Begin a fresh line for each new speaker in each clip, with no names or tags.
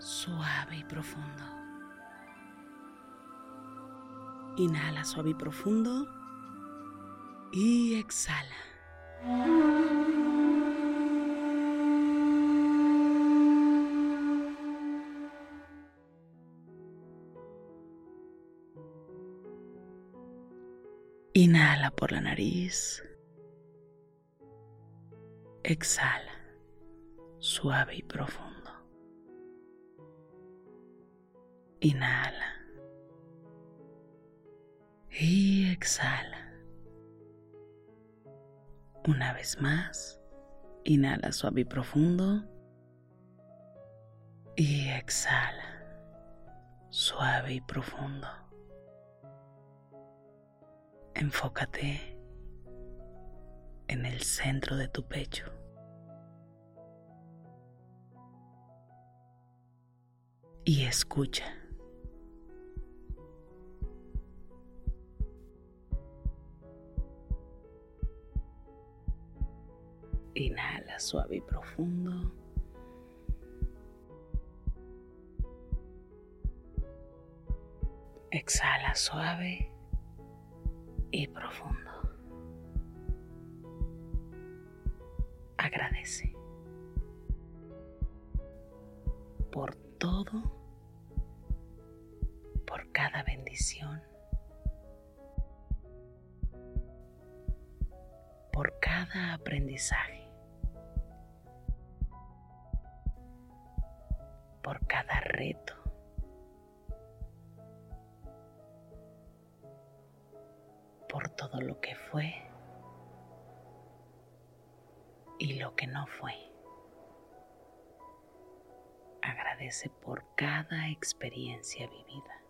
suave y profundo. Inhala suave y profundo. Y exhala. Inhala por la nariz. Exhala, suave y profundo. Inhala. Y exhala. Una vez más, inhala suave y profundo. Y exhala, suave y profundo. Enfócate en el centro de tu pecho. Y escucha. Inhala suave y profundo. Exhala suave y profundo. Agradece por todo, por cada bendición, por cada aprendizaje, cada reto. por todo lo que fue y lo que no fue. Agradece por cada experiencia vivida.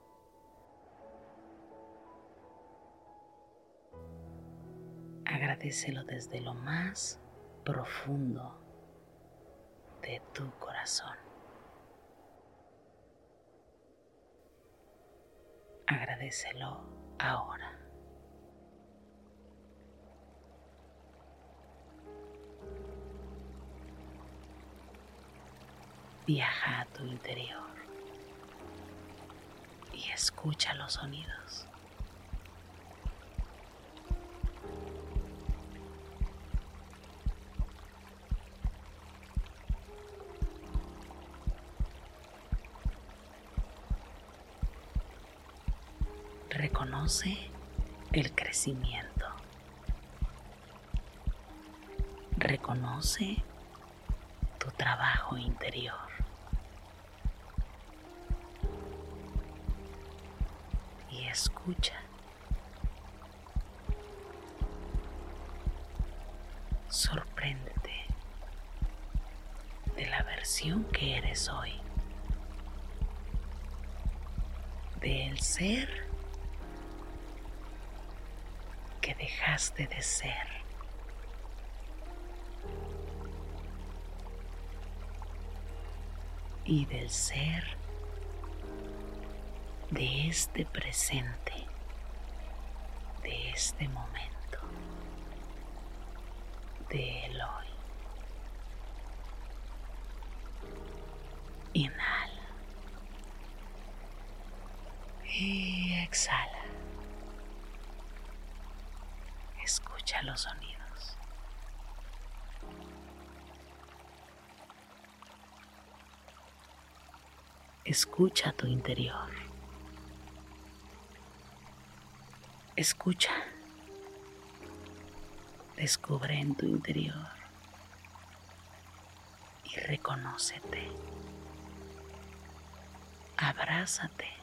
Agradecelo desde lo más profundo de tu corazón. Agradecelo ahora. Viaja a tu interior y escucha los sonidos. Reconoce el crecimiento. Reconoce tu trabajo interior. Y escucha. Sorpréndete de la versión que eres hoy. Del ser dejaste de ser. Y del ser de este presente, de este momento, de el hoy. Inhala. Y exhala. Escucha los sonidos. Escucha tu interior. Escucha. Descubre en tu interior y reconócete. Abrázate.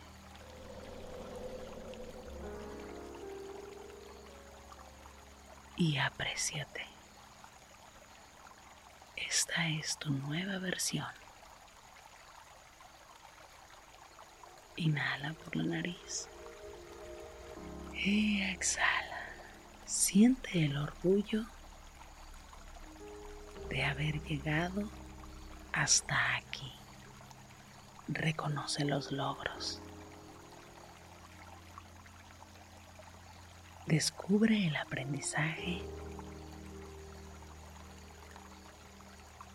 Y apréciate. Esta es tu nueva versión. Inhala por la nariz. Y exhala. Siente el orgullo de haber llegado hasta aquí. Reconoce los logros. Descubre el aprendizaje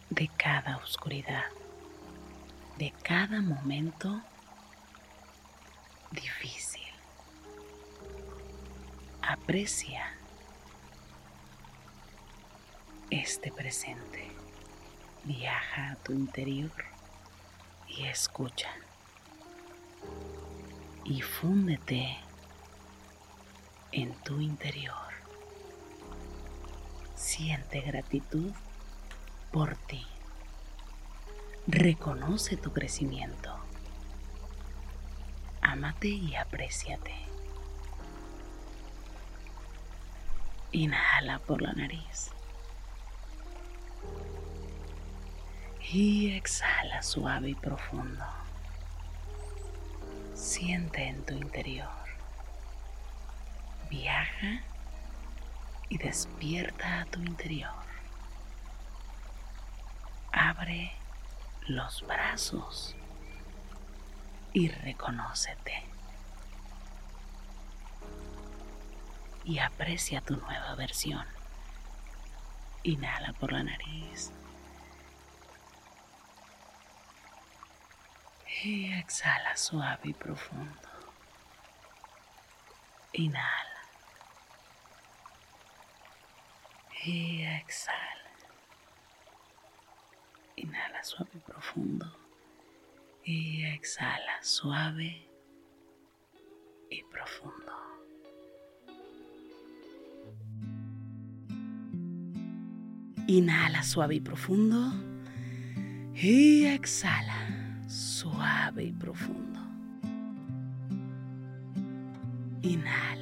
de cada oscuridad, de cada momento difícil. Aprecia este presente. Viaja a tu interior y escucha. Y fúndete en tu interior. Siente gratitud por ti. Reconoce tu crecimiento. Ámate y apréciate. Inhala por la nariz. Y exhala suave y profundo. Siente en tu interior. Viaja y despierta a tu interior. Abre los brazos y reconócete. Y aprecia tu nueva versión. Inhala por la nariz. Y exhala suave y profundo. Inhala. Y exhala. Inhala suave y profundo. Y exhala suave y profundo. Inhala suave y profundo. Y exhala suave y profundo. Inhala.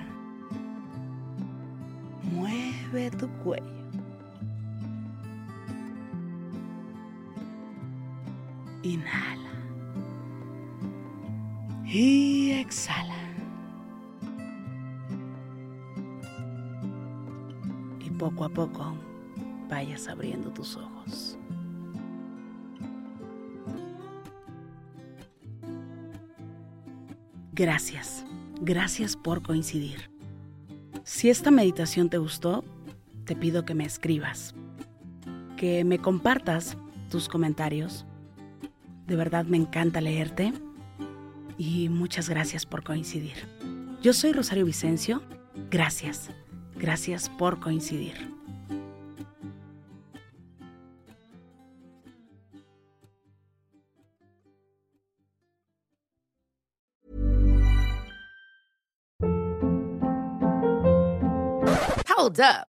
Mueve tu cuello. Inhala. Y exhala. Y poco a poco vayas abriendo tus ojos. Gracias, gracias por coincidir. Si esta meditación te gustó, te pido que me escribas, que me compartas tus comentarios. De verdad me encanta leerte y muchas gracias por coincidir. Yo soy Rosario Vicencio. Gracias. Gracias por coincidir.
Hold up.